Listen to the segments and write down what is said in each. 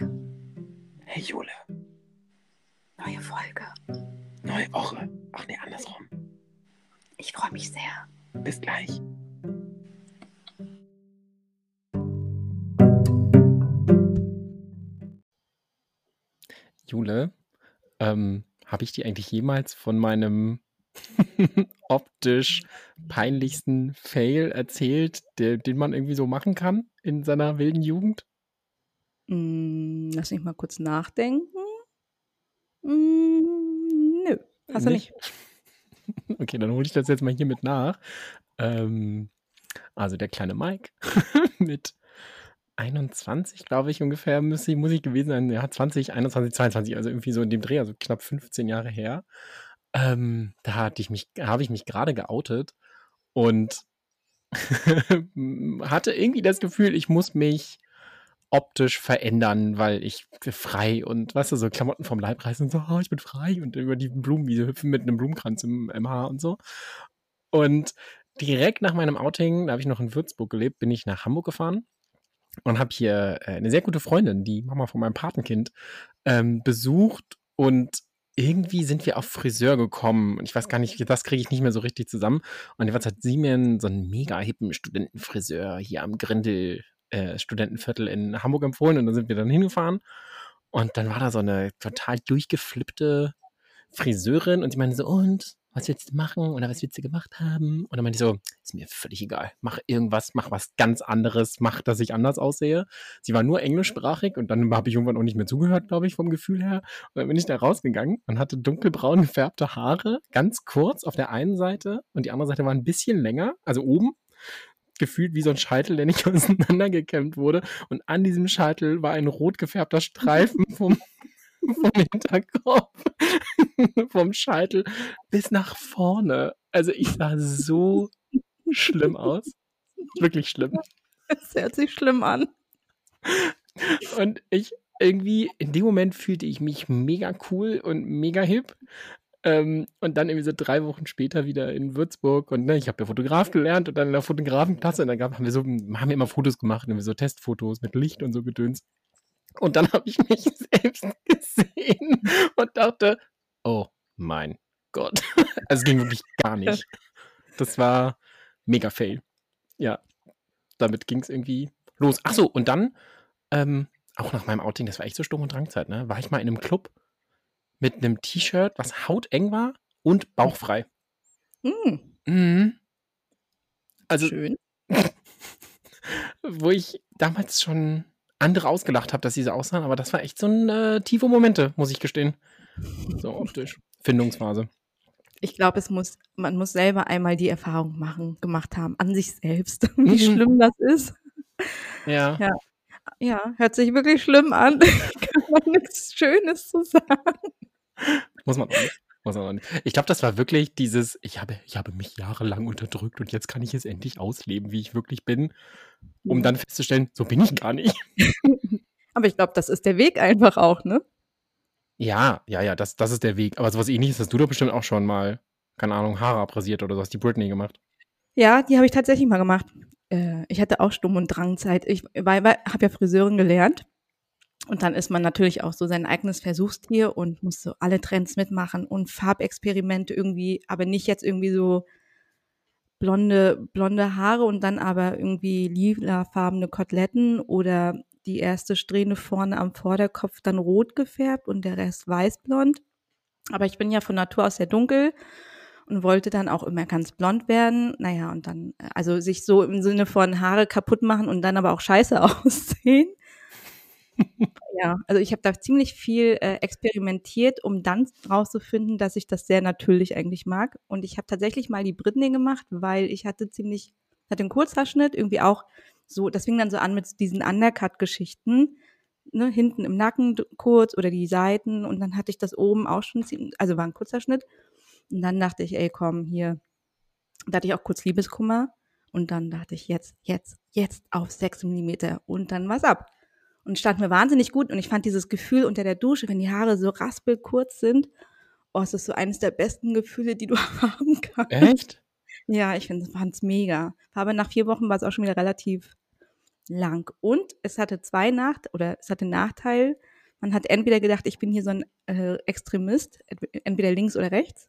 Mike. Hey Jule, Neue Folge. neue Woche. Ach nee, andersrum. Ich freue mich sehr. Bis gleich. Jule, ähm, habe ich dir eigentlich jemals von meinem optisch peinlichsten Fail erzählt, der, den man irgendwie so machen kann in seiner wilden Jugend? Mm, lass mich mal kurz nachdenken. Mm, nö, hast du nicht. Okay, dann hole ich das jetzt mal hier mit nach. Ähm, also der kleine Mike mit 21, glaube ich, ungefähr muss ich, muss ich gewesen sein. Ja, 20, 21, 22, also irgendwie so in dem Dreh, also knapp 15 Jahre her. Ähm, da hatte ich mich, habe ich mich gerade geoutet und hatte irgendwie das Gefühl, ich muss mich optisch verändern, weil ich frei und weißt du, so Klamotten vom Leib reißen und so, oh, ich bin frei und über die Blumenwiese hüpfen mit einem Blumenkranz im, im Haar und so. Und direkt nach meinem Outing, da habe ich noch in Würzburg gelebt, bin ich nach Hamburg gefahren und habe hier äh, eine sehr gute Freundin, die Mama von meinem Patenkind, ähm, besucht und irgendwie sind wir auf Friseur gekommen und ich weiß gar nicht, das kriege ich nicht mehr so richtig zusammen. Und jeweils hat sie mir so einen mega hippen Studentenfriseur hier am Grindel äh, Studentenviertel in Hamburg empfohlen und dann sind wir dann hingefahren und dann war da so eine total durchgeflippte Friseurin und die meinte so, und was willst du machen oder was willst du gemacht haben? Und dann meinte ich so, ist mir völlig egal. Mach irgendwas, mach was ganz anderes, mach, dass ich anders aussehe. Sie war nur englischsprachig und dann habe ich irgendwann auch nicht mehr zugehört, glaube ich, vom Gefühl her. Und dann bin ich da rausgegangen und hatte dunkelbraun gefärbte Haare, ganz kurz auf der einen Seite und die andere Seite war ein bisschen länger, also oben. Gefühlt wie so ein Scheitel, der nicht auseinandergekämmt wurde. Und an diesem Scheitel war ein rot gefärbter Streifen vom, vom Hinterkopf, vom Scheitel bis nach vorne. Also ich sah so schlimm aus. Wirklich schlimm. Das hört sich schlimm an. Und ich irgendwie, in dem Moment fühlte ich mich mega cool und mega hip. Ähm, und dann irgendwie so drei Wochen später wieder in Würzburg und ne, ich habe ja Fotograf gelernt und dann in der Fotografenklasse und dann gab, haben wir so, haben wir immer Fotos gemacht, irgendwie so Testfotos mit Licht und so Gedöns. Und dann habe ich mich selbst gesehen und dachte, oh mein Gott. Also es ging wirklich gar nicht. Das war mega fail. Ja, damit ging es irgendwie los. Achso, und dann, ähm, auch nach meinem Outing, das war echt so Sturm- und Drangzeit, ne? War ich mal in einem Club mit einem T-Shirt, was hauteng war und bauchfrei. Mm, Mhm. Also, schön. wo ich damals schon andere ausgelacht habe, dass sie so aussahen, aber das war echt so ein äh, tiefe Momente, muss ich gestehen. So optisch. Findungsphase. Ich glaube, es muss, man muss selber einmal die Erfahrung machen, gemacht haben, an sich selbst, wie Mhm. schlimm das ist. Ja. Ja. Ja, hört sich wirklich schlimm an. Kann man nichts Schönes zu sagen. Muss man auch nicht. Muss man auch nicht. Ich glaube, das war wirklich dieses, ich habe, ich habe mich jahrelang unterdrückt und jetzt kann ich es endlich ausleben, wie ich wirklich bin, um dann festzustellen, so bin ich gar nicht. Aber ich glaube, das ist der Weg einfach auch, ne? Ja, ja, ja, das, das ist der Weg. Aber sowas ähnliches hast du doch bestimmt auch schon mal, keine Ahnung, Haare abrasiert oder so, hast die Britney gemacht. Ja, die habe ich tatsächlich mal gemacht. Äh, ich hatte auch Stumm- und Drangzeit. Ich habe ja Friseurin gelernt. Und dann ist man natürlich auch so sein eigenes Versuchstier und muss so alle Trends mitmachen und Farbexperimente irgendwie, aber nicht jetzt irgendwie so blonde, blonde Haare und dann aber irgendwie lilafarbene Koteletten oder die erste Strähne vorne am Vorderkopf dann rot gefärbt und der Rest weißblond. Aber ich bin ja von Natur aus sehr dunkel und wollte dann auch immer ganz blond werden. Naja, und dann, äh, also sich so im Sinne von Haare kaputt machen und dann aber auch scheiße aussehen. Ja, also ich habe da ziemlich viel äh, experimentiert, um dann rauszufinden, dass ich das sehr natürlich eigentlich mag. Und ich habe tatsächlich mal die Britney gemacht, weil ich hatte ziemlich, hatte einen Kurzhaarschnitt, irgendwie auch so, das fing dann so an mit diesen Undercut-Geschichten, ne, hinten im Nacken kurz oder die Seiten und dann hatte ich das oben auch schon, ziemlich- also war ein kurzer Schnitt. Und dann dachte ich, ey, komm, hier, da hatte ich auch kurz Liebeskummer und dann dachte ich, jetzt, jetzt, jetzt auf 6 Millimeter und dann war's ab. Und stand mir wahnsinnig gut und ich fand dieses Gefühl unter der Dusche, wenn die Haare so raspelkurz sind, oh, es ist so eines der besten Gefühle, die du haben kannst. Echt? Ja, ich finde, fand's mega. Aber nach vier Wochen war es auch schon wieder relativ lang. Und es hatte zwei Nacht oder es hatte Nachteil. Man hat entweder gedacht, ich bin hier so ein äh, Extremist, entweder links oder rechts.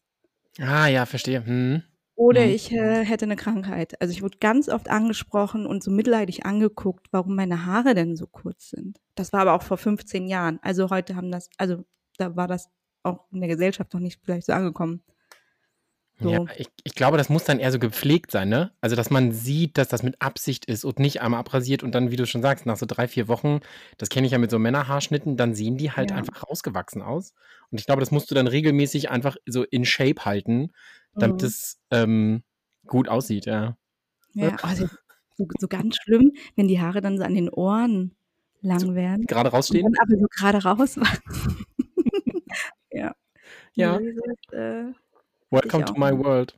Ah, ja, verstehe. Hm. Oder Mhm. ich äh, hätte eine Krankheit. Also ich wurde ganz oft angesprochen und so mitleidig angeguckt, warum meine Haare denn so kurz sind. Das war aber auch vor 15 Jahren. Also heute haben das, also da war das auch in der Gesellschaft noch nicht vielleicht so angekommen. So. Ja, ich, ich glaube, das muss dann eher so gepflegt sein, ne? Also, dass man sieht, dass das mit Absicht ist und nicht einmal abrasiert und dann, wie du schon sagst, nach so drei, vier Wochen, das kenne ich ja mit so Männerhaarschnitten, dann sehen die halt Ja. einfach rausgewachsen aus. Und ich glaube, das musst du dann regelmäßig einfach so in Shape halten, damit Mhm. es ähm, gut aussieht, ja. Ja, also so, so ganz schlimm, wenn die Haare dann so an den Ohren lang werden Gerade rausstehen? aber so gerade raus ja. Ja. Das, äh, Welcome to my nicht. world.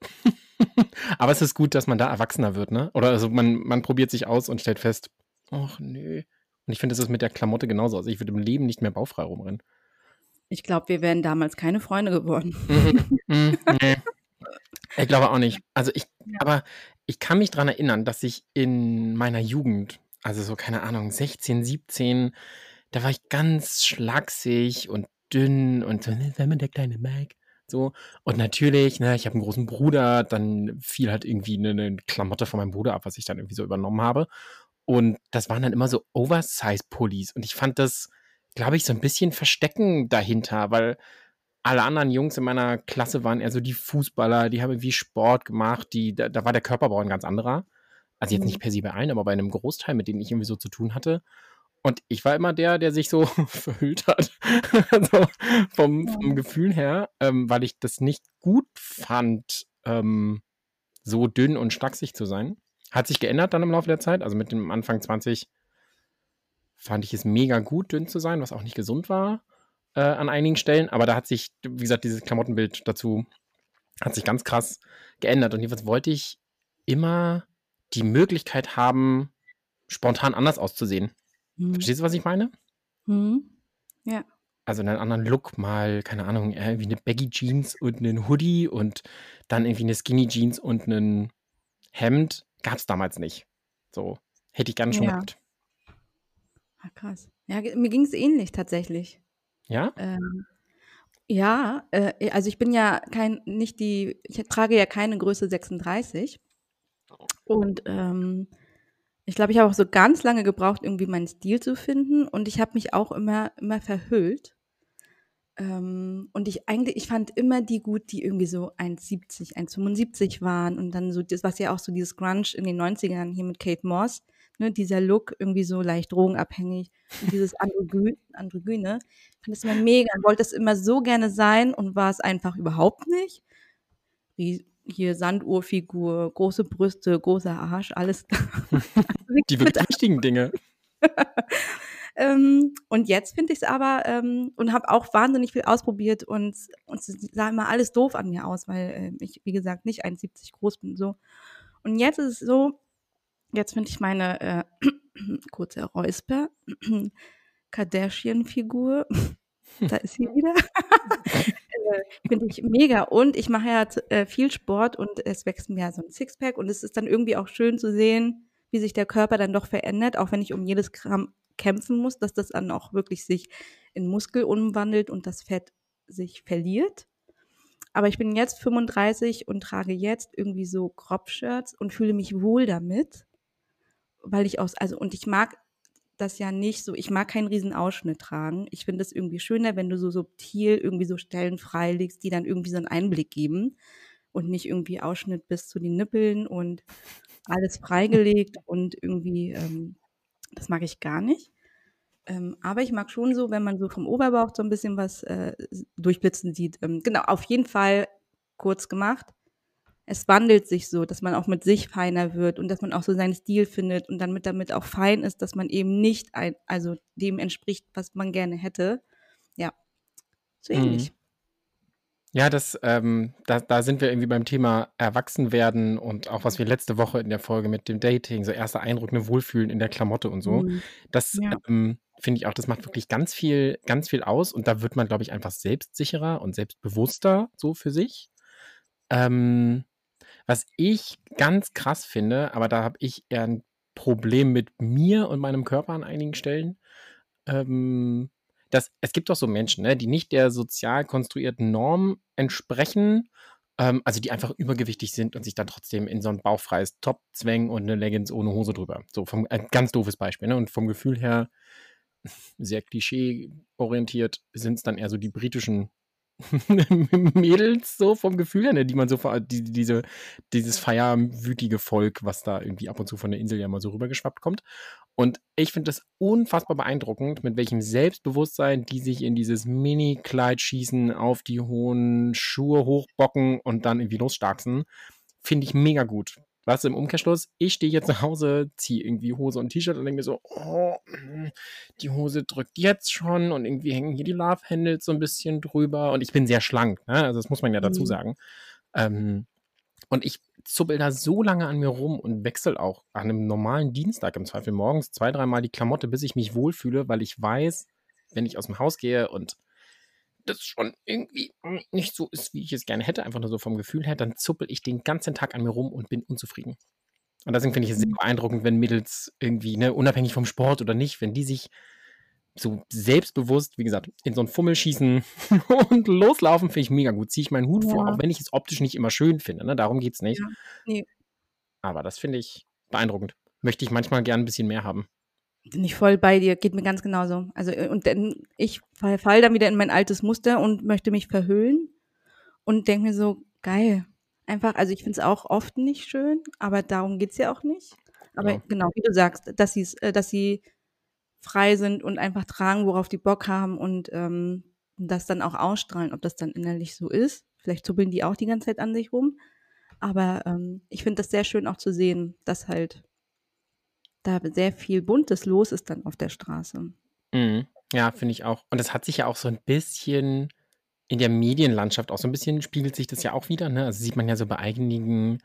Aber es ist gut, dass man da erwachsener wird, ne? Oder also man, man probiert sich aus und stellt fest, ach nö. Und ich finde, das ist mit der Klamotte genauso. Also ich würde im Leben nicht mehr baufrei rumrennen. Ich glaube, wir wären damals keine Freunde geworden. Mhm. Mhm. Nee. Ich glaube auch nicht. Also ich, Ja. aber ich kann mich daran erinnern, dass ich in meiner Jugend, also so, keine Ahnung, 16, 17, da war ich ganz schlaksig und dünn und so, sei mal der kleine Mike. So. Und natürlich, ne, ich habe einen großen Bruder, dann fiel halt irgendwie eine, eine Klamotte von meinem Bruder ab, was ich dann irgendwie so übernommen habe. Und das waren dann immer so Oversize-Pullis. Und ich fand das, glaube ich, so ein bisschen Verstecken dahinter, weil alle anderen Jungs in meiner Klasse waren eher so die Fußballer, die haben irgendwie Sport gemacht, die, da, da war der Körperbau ein ganz anderer. Also jetzt Mhm. nicht per se bei allen, aber bei einem Großteil, mit denen ich irgendwie so zu tun hatte. Und ich war immer der, der sich so verhüllt hat, so vom, vom Ja. Gefühl her, ähm, weil ich das nicht gut fand, ähm, so dünn und schlaksig zu sein. Hat sich geändert dann im Laufe der Zeit. Also mit dem Anfang 20 fand ich es mega gut, dünn zu sein, was auch nicht gesund war äh, an einigen Stellen. Aber da hat sich, wie gesagt, dieses Klamottenbild dazu hat sich ganz krass geändert. Und jedenfalls wollte ich immer die Möglichkeit haben, spontan anders auszusehen. Mhm. Verstehst du, was ich meine? Mhm. Ja. Also einen anderen Look, mal, keine Ahnung, irgendwie eine Baggy Jeans und einen Hoodie und dann irgendwie eine Skinny Jeans und ein Hemd. Gab es damals nicht. So, hätte ich gerne schon Ja. gehabt. Ah, krass. Ja, mir ging es ähnlich tatsächlich. Ja? Ähm, ja, äh, also ich bin ja kein, nicht die, ich trage ja keine Größe 36. Und ähm, ich glaube, ich habe auch so ganz lange gebraucht, irgendwie meinen Stil zu finden. Und ich habe mich auch immer, immer verhüllt. Ähm, und ich eigentlich, ich fand immer die gut, die irgendwie so 1,70, 1,75 waren. Und dann so das, was ja auch so dieses Grunge in den 90ern hier mit Kate Moss, ne, dieser Look irgendwie so leicht drogenabhängig und dieses Androgyn, Androgyne. Ich fand das immer mega und wollte das immer so gerne sein und war es einfach überhaupt nicht. Wie hier Sanduhrfigur, große Brüste, großer Arsch, alles. Die wirklich wichtigen Dinge. ähm, und jetzt finde ich es aber ähm, und habe auch wahnsinnig viel ausprobiert und, und es sah immer alles doof an mir aus, weil äh, ich, wie gesagt, nicht 1,70 groß bin. So. Und jetzt ist es so, jetzt finde ich meine äh, kurze Räusper, Kardashian-Figur, da ist sie wieder. äh, finde ich mega. Und ich mache ja äh, viel Sport und es wächst mir ja so ein Sixpack und es ist dann irgendwie auch schön zu sehen, wie sich der Körper dann doch verändert, auch wenn ich um jedes Gramm kämpfen muss, dass das dann auch wirklich sich in Muskel umwandelt und das Fett sich verliert. Aber ich bin jetzt 35 und trage jetzt irgendwie so Crop-Shirts und fühle mich wohl damit, weil ich aus, also, und ich mag das ja nicht so, ich mag keinen riesen Ausschnitt tragen. Ich finde es irgendwie schöner, wenn du so subtil irgendwie so Stellen freilegst, die dann irgendwie so einen Einblick geben und nicht irgendwie Ausschnitt bis zu den Nippeln und alles freigelegt und irgendwie, ähm, das mag ich gar nicht. Ähm, aber ich mag schon so, wenn man so vom Oberbauch so ein bisschen was äh, durchblitzen sieht. Ähm, genau, auf jeden Fall kurz gemacht. Es wandelt sich so, dass man auch mit sich feiner wird und dass man auch so seinen Stil findet und dann mit damit auch fein ist, dass man eben nicht ein, also dem entspricht, was man gerne hätte. Ja, so ähnlich. Mhm. Ja, das, ähm, da, da sind wir irgendwie beim Thema Erwachsenwerden und auch was wir letzte Woche in der Folge mit dem Dating, so erster Eindruck, ne, Wohlfühlen in der Klamotte und so. Mhm. Das Ja. ähm, finde ich auch, das macht wirklich ganz viel, ganz viel aus und da wird man, glaube ich, einfach selbstsicherer und selbstbewusster so für sich. Ähm, was ich ganz krass finde, aber da habe ich eher ein Problem mit mir und meinem Körper an einigen Stellen. Ähm, dass, es gibt doch so Menschen, ne, die nicht der sozial konstruierten Norm entsprechen, ähm, also die einfach übergewichtig sind und sich dann trotzdem in so ein bauchfreies Top zwängen und eine Leggings ohne Hose drüber. So vom äh, ganz doofes Beispiel, ne? Und vom Gefühl her sehr klischee-orientiert sind es dann eher so die britischen Mädels so vom Gefühl her, ne, die man so die, diese, dieses feierwütige Volk, was da irgendwie ab und zu von der Insel ja mal so rübergeschwappt kommt. Und ich finde das unfassbar beeindruckend, mit welchem Selbstbewusstsein die sich in dieses Mini-Kleid schießen, auf die hohen Schuhe hochbocken und dann irgendwie losstarksen. Finde ich mega gut. Was im Umkehrschluss, ich stehe jetzt nach Hause, ziehe irgendwie Hose und T-Shirt und denke mir so, oh, die Hose drückt jetzt schon und irgendwie hängen hier die Love Handles so ein bisschen drüber und ich bin sehr schlank, ne? also das muss man ja dazu mhm. sagen. Ähm, und ich zuppel da so lange an mir rum und wechsle auch an einem normalen Dienstag im Zweifel morgens zwei, dreimal die Klamotte, bis ich mich wohlfühle, weil ich weiß, wenn ich aus dem Haus gehe und das schon irgendwie nicht so ist, wie ich es gerne hätte, einfach nur so vom Gefühl her, dann zuppel ich den ganzen Tag an mir rum und bin unzufrieden. Und deswegen finde ich es sehr mhm. beeindruckend, wenn Mädels irgendwie, ne, unabhängig vom Sport oder nicht, wenn die sich so selbstbewusst, wie gesagt, in so einen Fummel schießen und loslaufen, finde ich mega gut. Ziehe ich meinen Hut ja. vor, auch wenn ich es optisch nicht immer schön finde. Ne? Darum geht es nicht. Ja. Nee. Aber das finde ich beeindruckend. Möchte ich manchmal gern ein bisschen mehr haben bin ich voll bei dir, geht mir ganz genauso. Also, äh, und dann, ich fall, fall dann wieder in mein altes Muster und möchte mich verhüllen und denke mir so, geil. Einfach, also ich finde es auch oft nicht schön, aber darum geht's ja auch nicht. Aber ja. genau, wie du sagst, dass, sie's, äh, dass sie frei sind und einfach tragen, worauf die Bock haben und ähm, das dann auch ausstrahlen, ob das dann innerlich so ist. Vielleicht zuppeln die auch die ganze Zeit an sich rum. Aber ähm, ich finde das sehr schön auch zu sehen, dass halt da sehr viel Buntes los ist dann auf der Straße. Mhm. Ja, finde ich auch. Und das hat sich ja auch so ein bisschen in der Medienlandschaft auch so ein bisschen spiegelt sich das ja auch wieder. Ne? Also sieht man ja so bei einigen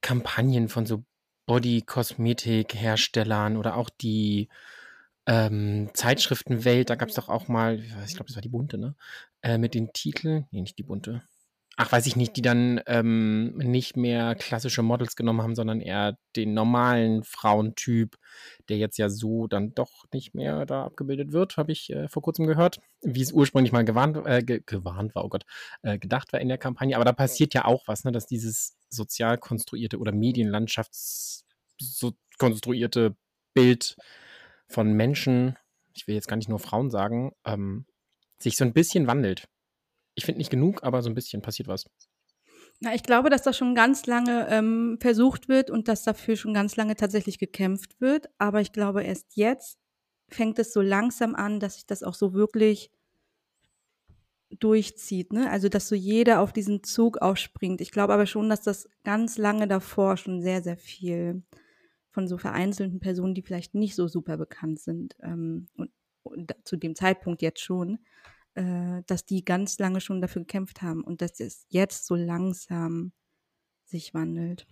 Kampagnen von so Body-Kosmetik-Herstellern oder auch die ähm, Zeitschriftenwelt. Da gab es doch auch mal, ich glaube, das war die bunte, ne? Äh, mit den Titeln, nee, nicht die bunte, ach, weiß ich nicht, die dann ähm, nicht mehr klassische Models genommen haben, sondern eher den normalen Frauentyp, der jetzt ja so dann doch nicht mehr da abgebildet wird, habe ich äh, vor kurzem gehört, wie es ursprünglich mal gewarnt, äh, ge gewarnt war, oh Gott, äh, gedacht war in der Kampagne. Aber da passiert ja auch was, ne, dass dieses sozial konstruierte oder Medienlandschafts so konstruierte Bild von Menschen, ich will jetzt gar nicht nur Frauen sagen, ähm, sich so ein bisschen wandelt ich finde nicht genug, aber so ein bisschen passiert was. Na, ich glaube, dass das schon ganz lange ähm, versucht wird und dass dafür schon ganz lange tatsächlich gekämpft wird. Aber ich glaube, erst jetzt fängt es so langsam an, dass sich das auch so wirklich durchzieht. Ne? Also, dass so jeder auf diesen Zug aufspringt. Ich glaube aber schon, dass das ganz lange davor schon sehr, sehr viel von so vereinzelten Personen, die vielleicht nicht so super bekannt sind, ähm, und, und zu dem Zeitpunkt jetzt schon, äh, dass die ganz lange schon dafür gekämpft haben und dass es jetzt so langsam sich wandelt.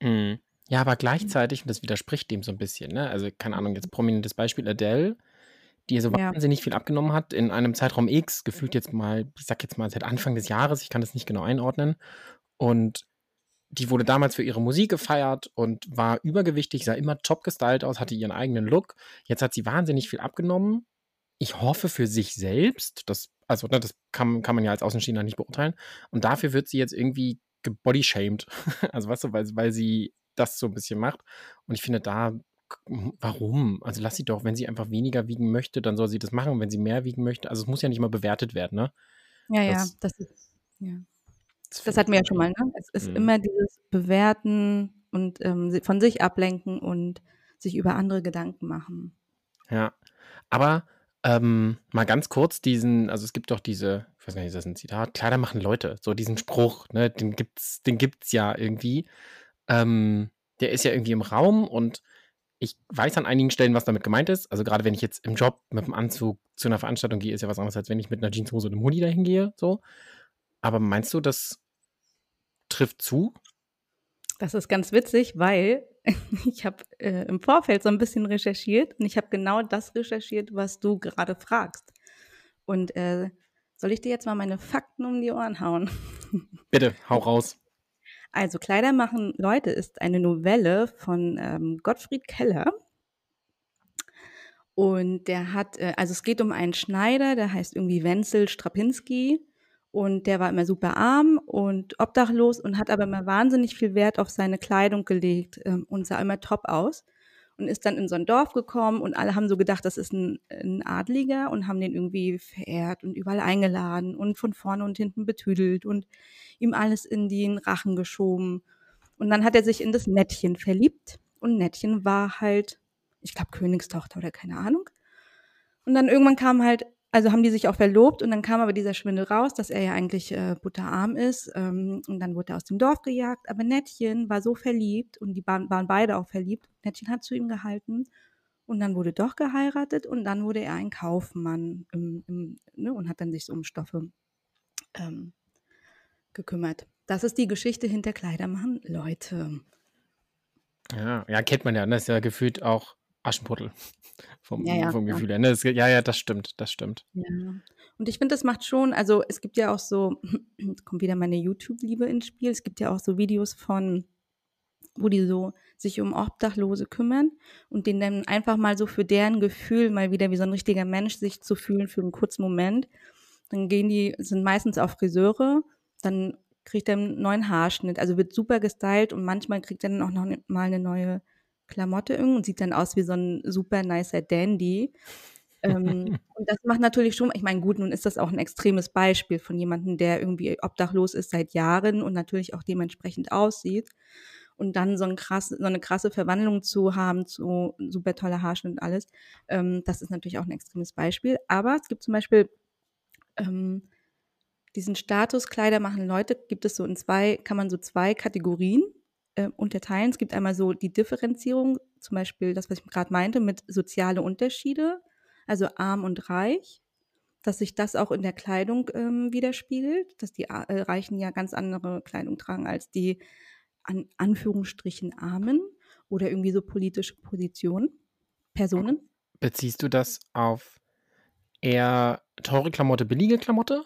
Mhm. Ja, aber gleichzeitig, und das widerspricht dem so ein bisschen, ne? Also, keine Ahnung, jetzt prominentes Beispiel Adele, die so ja. wahnsinnig viel abgenommen hat in einem Zeitraum X, gefühlt jetzt mal, ich sag jetzt mal seit Anfang des Jahres, ich kann das nicht genau einordnen. Und die wurde damals für ihre Musik gefeiert und war übergewichtig, sah immer top gestylt aus, hatte ihren eigenen Look. Jetzt hat sie wahnsinnig viel abgenommen ich hoffe für sich selbst, das, also ne, das kann, kann man ja als Außenstehender nicht beurteilen. Und dafür wird sie jetzt irgendwie gebodyshamed. also weißt du, weil, weil sie das so ein bisschen macht. Und ich finde da, warum? Also lass sie doch, wenn sie einfach weniger wiegen möchte, dann soll sie das machen. Und wenn sie mehr wiegen möchte, also es muss ja nicht mal bewertet werden, ne? Ja, das, ja, das ist, ja. Das, das hatten wir ja schon mal, ne? Es ist mhm. immer dieses Bewerten und ähm, von sich ablenken und sich über andere Gedanken machen. Ja, aber ähm, mal ganz kurz diesen, also es gibt doch diese, ich weiß gar nicht, ist das ein Zitat? Kleider machen Leute, so diesen Spruch, ne, den gibt's, den gibt's ja irgendwie. Ähm, der ist ja irgendwie im Raum und ich weiß an einigen Stellen, was damit gemeint ist. Also gerade wenn ich jetzt im Job mit dem Anzug zu einer Veranstaltung gehe, ist ja was anderes, als wenn ich mit einer Jeanshose und einem Hoodie dahin gehe, so. Aber meinst du, das trifft zu? Das ist ganz witzig, weil ich habe äh, im Vorfeld so ein bisschen recherchiert und ich habe genau das recherchiert, was du gerade fragst. Und äh, soll ich dir jetzt mal meine Fakten um die Ohren hauen? Bitte, hau raus. Also Kleider machen Leute ist eine Novelle von ähm, Gottfried Keller. Und der hat, äh, also es geht um einen Schneider, der heißt irgendwie Wenzel Strapinski. Und der war immer super arm und obdachlos und hat aber immer wahnsinnig viel Wert auf seine Kleidung gelegt ähm, und sah immer top aus. Und ist dann in so ein Dorf gekommen und alle haben so gedacht, das ist ein, ein Adliger und haben den irgendwie verehrt und überall eingeladen und von vorne und hinten betüdelt und ihm alles in den Rachen geschoben. Und dann hat er sich in das Nettchen verliebt und Nettchen war halt, ich glaube, Königstochter oder keine Ahnung. Und dann irgendwann kam halt, also haben die sich auch verlobt und dann kam aber dieser Schwindel raus, dass er ja eigentlich äh, butterarm ist. Ähm, und dann wurde er aus dem Dorf gejagt. Aber Nettchen war so verliebt und die waren, waren beide auch verliebt. Nettchen hat zu ihm gehalten und dann wurde doch geheiratet und dann wurde er ein Kaufmann im, im, ne, und hat dann sich um Stoffe ähm, gekümmert. Das ist die Geschichte hinter Kleidermachen. Leute. Ja, ja, kennt man ja. Das ist ja gefühlt auch Aschenputtel vom, Ja, ja, vom. Gefühl her. Ne? Das, ja, ja, das stimmt, das stimmt. Ja. Und ich finde, das macht schon, also es gibt ja auch so, jetzt kommt wieder meine YouTube-Liebe ins Spiel, es gibt ja auch so Videos von, wo die so sich um Obdachlose kümmern und denen dann einfach mal so für deren Gefühl mal wieder wie so ein richtiger Mensch sich zu fühlen für einen kurzen Moment. Dann gehen die, sind meistens auch Friseure, dann kriegt er einen neuen Haarschnitt, also wird super gestylt und manchmal kriegt er dann auch noch mal eine neue Klamotte irgendwie und sieht dann aus wie so ein super nicer Dandy. ähm, und das macht natürlich schon, ich meine, gut, nun ist das auch ein extremes Beispiel von jemandem, der irgendwie obdachlos ist seit Jahren und natürlich auch dementsprechend aussieht. Und dann so, ein krass, so eine krasse Verwandlung zu haben zu super toller Haarschnitt und alles, ähm, das ist natürlich auch ein extremes Beispiel. Aber es gibt zum Beispiel ähm, diesen Status Kleider machen Leute, gibt es so in zwei, kann man so zwei Kategorien äh, unterteilen. Es gibt einmal so die Differenzierung, zum Beispiel das, was ich gerade meinte, mit soziale Unterschiede, also arm und reich, dass sich das auch in der Kleidung ähm, widerspiegelt, dass die äh, Reichen ja ganz andere Kleidung tragen als die an Anführungsstrichen Armen oder irgendwie so politische Positionen, Personen. Beziehst du das auf eher teure Klamotte, billige Klamotte?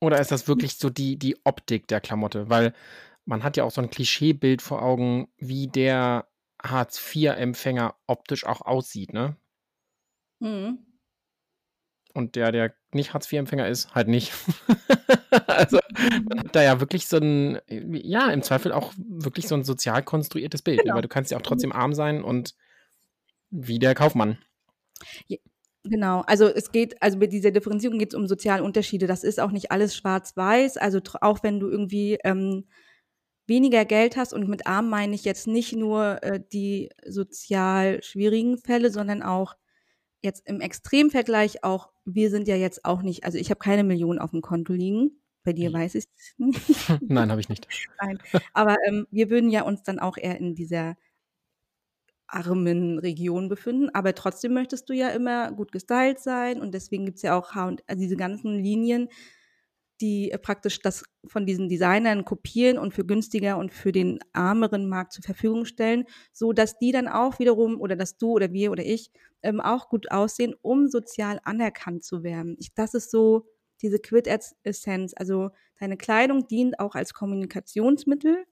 Oder ist das wirklich so die, die Optik der Klamotte? Weil man hat ja auch so ein Klischeebild vor Augen, wie der Hartz-IV-Empfänger optisch auch aussieht, ne? Mhm. Und der, der nicht Hartz-IV-Empfänger ist, halt nicht. also man hat da ja wirklich so ein, ja, im Zweifel auch wirklich so ein sozial konstruiertes Bild? Genau. weil du kannst ja auch trotzdem arm sein und wie der Kaufmann. Genau, also es geht, also bei dieser Differenzierung geht es um soziale Unterschiede. Das ist auch nicht alles schwarz-weiß. Also auch wenn du irgendwie ähm, weniger Geld hast und mit arm meine ich jetzt nicht nur äh, die sozial schwierigen Fälle, sondern auch jetzt im Extremvergleich auch, wir sind ja jetzt auch nicht, also ich habe keine Million auf dem Konto liegen. Bei dir weiß ich es nicht. Nein, habe ich nicht. Nein. Aber ähm, wir würden ja uns dann auch eher in dieser armen Region befinden. Aber trotzdem möchtest du ja immer gut gestylt sein und deswegen gibt's ja auch H und also diese ganzen Linien, die äh, praktisch das von diesen Designern kopieren und für günstiger und für den ärmeren Markt zur Verfügung stellen, so dass die dann auch wiederum oder dass du oder wir oder ich ähm, auch gut aussehen, um sozial anerkannt zu werden. Ich, das ist so diese Quid-Essenz. Also deine Kleidung dient auch als Kommunikationsmittel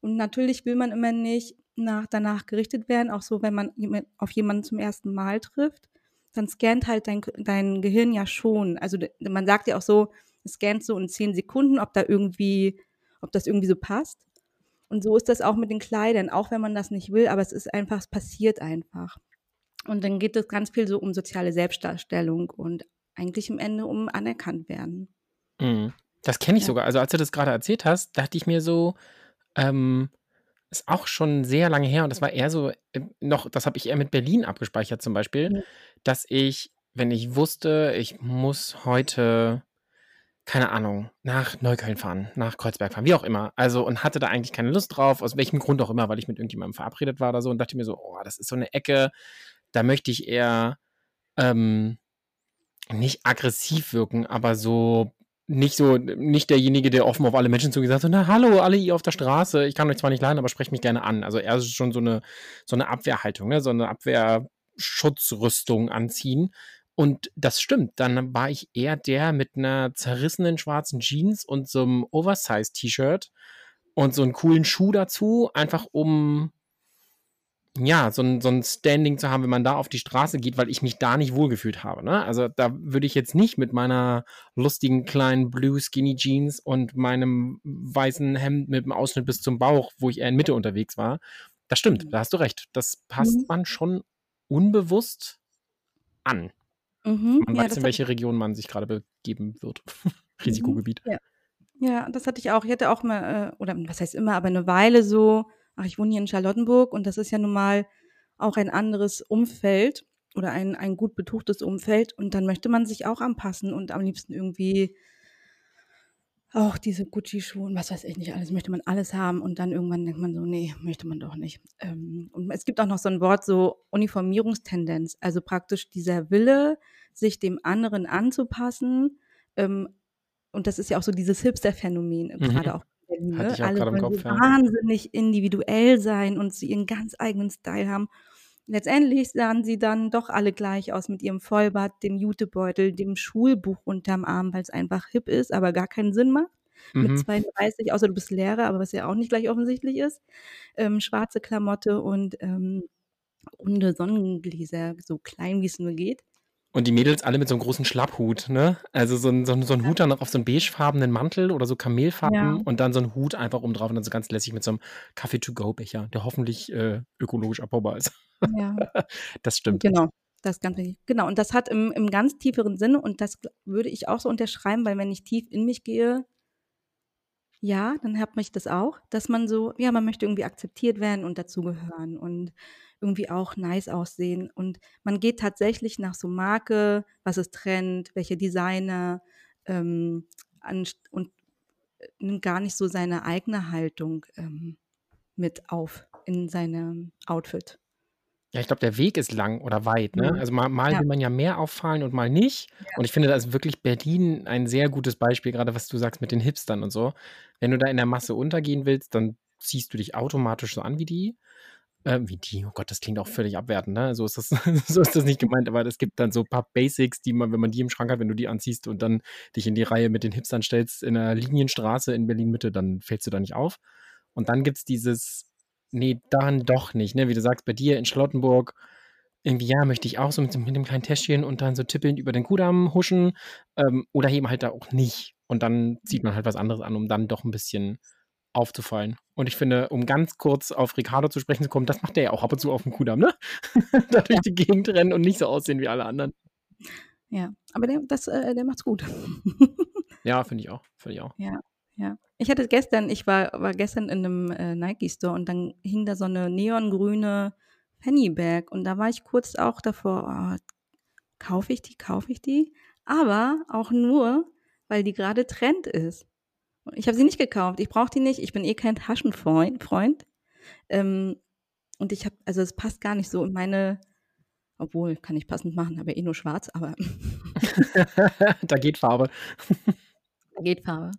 und natürlich will man immer nicht nach, danach gerichtet werden, auch so, wenn man auf jemanden zum ersten Mal trifft, dann scannt halt dein, dein Gehirn ja schon. Also man sagt ja auch so, scannt so in zehn Sekunden, ob da irgendwie, ob das irgendwie so passt. Und so ist das auch mit den Kleidern, auch wenn man das nicht will, aber es ist einfach, es passiert einfach. Und dann geht es ganz viel so um soziale Selbstdarstellung und eigentlich im Ende um anerkannt werden. Mhm. Das kenne ich Ja. sogar. Also als du das gerade erzählt hast, dachte ich mir so, ähm, ist auch schon sehr lange her und das war eher so äh, noch, das habe ich eher mit Berlin abgespeichert zum Beispiel, Mhm. dass ich, wenn ich wusste, ich muss heute, keine Ahnung, nach Neukölln fahren, nach Kreuzberg fahren, wie auch immer. Also und hatte da eigentlich keine Lust drauf, aus welchem Grund auch immer, weil ich mit irgendjemandem verabredet war oder so und dachte mir so, oh, das ist so eine Ecke, da möchte ich eher ähm, nicht aggressiv wirken, aber so nicht so, nicht derjenige, der offen auf alle Menschen zugesagt hat, na hallo, alle ihr auf der Straße, ich kann euch zwar nicht leiden, aber sprecht mich gerne an. Also er ist schon so eine, so eine Abwehrhaltung, ne? so eine Abwehrschutzrüstung anziehen. Und das stimmt, dann war ich eher der mit einer zerrissenen schwarzen Jeans und so einem Oversize-T-Shirt und so einen coolen Schuh dazu, einfach um ja, so ein, so ein Standing zu haben, wenn man da auf die Straße geht, weil ich mich da nicht wohlgefühlt habe. Ne? Also da würde ich jetzt nicht mit meiner lustigen kleinen Blue Skinny Jeans und meinem weißen Hemd mit dem Ausschnitt bis zum Bauch, wo ich eher in Mitte unterwegs war. Das stimmt, mhm. da hast du recht. Das passt mhm. man schon unbewusst an. Mhm. Man ja, weiß, in welche Region man sich gerade begeben wird. Risikogebiet. Ja. ja. das hatte ich auch. Ich hatte auch mal, äh, oder was heißt immer, aber eine Weile so ach, ich wohne hier in Charlottenburg und das ist ja nun mal auch ein anderes Umfeld oder ein, ein gut betuchtes Umfeld und dann möchte man sich auch anpassen und am liebsten irgendwie auch diese Gucci-Schuhe und was weiß ich nicht alles, möchte man alles haben und dann irgendwann denkt man so, nee, möchte man doch nicht. Ähm, und es gibt auch noch so ein Wort, so Uniformierungstendenz, also praktisch dieser Wille, sich dem anderen anzupassen. Ähm, und das ist ja auch so dieses Hipster-Phänomen, mhm. gerade auch Berlin. Ne? Alle wollen Kopf, so ja. wahnsinnig individuell sein und sie ihren ganz eigenen Style haben. Letztendlich sahen sie dann doch alle gleich aus mit ihrem Vollbart, dem Jutebeutel, dem Schulbuch unterm Arm, weil es einfach hip ist, aber gar keinen Sinn macht. Mhm. Mit 32, außer du bist Lehrer, aber was ja auch nicht gleich offensichtlich ist. Ähm, schwarze Klamotte und ähm, runde Sonnengläser, so klein wie es nur geht. Und die Mädels alle mit so einem großen Schlapphut, ne? Also so ein, so ein, so ein Hut dann noch auf so einen beigefarbenen Mantel oder so Kamelfarben ja. und dann so ein Hut einfach oben drauf und dann so ganz lässig mit so einem Kaffee-to-go-Becher, der hoffentlich äh, ökologisch abbaubar ist. Ja. das stimmt. Genau. Das ist ganz wichtig. Genau. Und das hat im, im ganz tieferen Sinne, und das würde ich auch so unterschreiben, weil wenn ich tief in mich gehe, ja, dann hat mich das auch, dass man so, ja, man möchte irgendwie akzeptiert werden und dazugehören und irgendwie auch nice aussehen. Und man geht tatsächlich nach so Marke, was ist Trend, welche Designer ähm, an, und äh, nimmt gar nicht so seine eigene Haltung ähm, mit auf in seinem Outfit. Ja, ich glaube, der Weg ist lang oder weit. Ne? Mhm. Also mal, mal ja. will man ja mehr auffallen und mal nicht. Ja. Und ich finde, da ist wirklich Berlin ein sehr gutes Beispiel, gerade was du sagst mit den Hipstern und so. Wenn du da in der Masse untergehen willst, dann ziehst du dich automatisch so an wie die. Äh, wie die, oh Gott, das klingt auch völlig abwertend, ne? So ist das, so ist das nicht gemeint, aber es gibt dann so ein paar Basics, die man, wenn man die im Schrank hat, wenn du die anziehst und dann dich in die Reihe mit den Hipstern stellst in einer Linienstraße in Berlin-Mitte, dann fällst du da nicht auf. Und dann gibt es dieses, nee, dann doch nicht, ne? Wie du sagst, bei dir in Charlottenburg, irgendwie, ja, möchte ich auch so mit, mit dem kleinen Täschchen und dann so tippelnd über den Kudamm huschen ähm, oder eben halt da auch nicht. Und dann zieht man halt was anderes an, um dann doch ein bisschen aufzufallen. Und ich finde, um ganz kurz auf Ricardo zu sprechen zu kommen, das macht der ja auch ab und zu auf dem Kudamm, ne? da durch ja. die Gegend rennen und nicht so aussehen wie alle anderen. Ja, aber der, das, äh, der macht's gut. ja, finde ich auch. Finde ich auch. Ja, ja. Ich hatte gestern, ich war, war gestern in einem äh, Nike-Store und dann hing da so eine neongrüne Bag und da war ich kurz auch davor, oh, kaufe ich die, kaufe ich die? Aber auch nur, weil die gerade Trend ist. Ich habe sie nicht gekauft. Ich brauche die nicht. Ich bin eh kein Taschenfreund. Freund. Ähm, und ich habe, also es passt gar nicht so in meine, obwohl kann ich passend machen, habe ja eh nur schwarz, aber. da geht Farbe. da geht Farbe.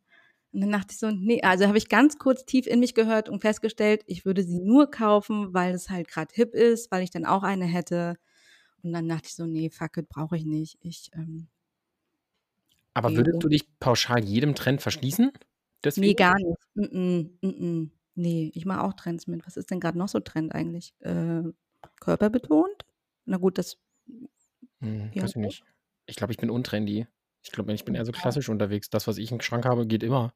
Und dann dachte ich so, nee, also habe ich ganz kurz tief in mich gehört und festgestellt, ich würde sie nur kaufen, weil es halt gerade hip ist, weil ich dann auch eine hätte. Und dann dachte ich so, nee, fuck it, brauche ich nicht. Ich, ähm, aber würdest du dich pauschal jedem Trend verschließen? Deswegen? Nee, gar nicht. Mm -mm, mm nee, ich mache auch Trends mit. Was ist denn gerade noch so Trend eigentlich? Äh, körperbetont? Na gut, das. Hm, weiß ich nicht. Ich glaube, ich bin untrendy. Ich glaube, ich bin eher so klassisch ja. unterwegs. Das, was ich im Schrank habe, geht immer.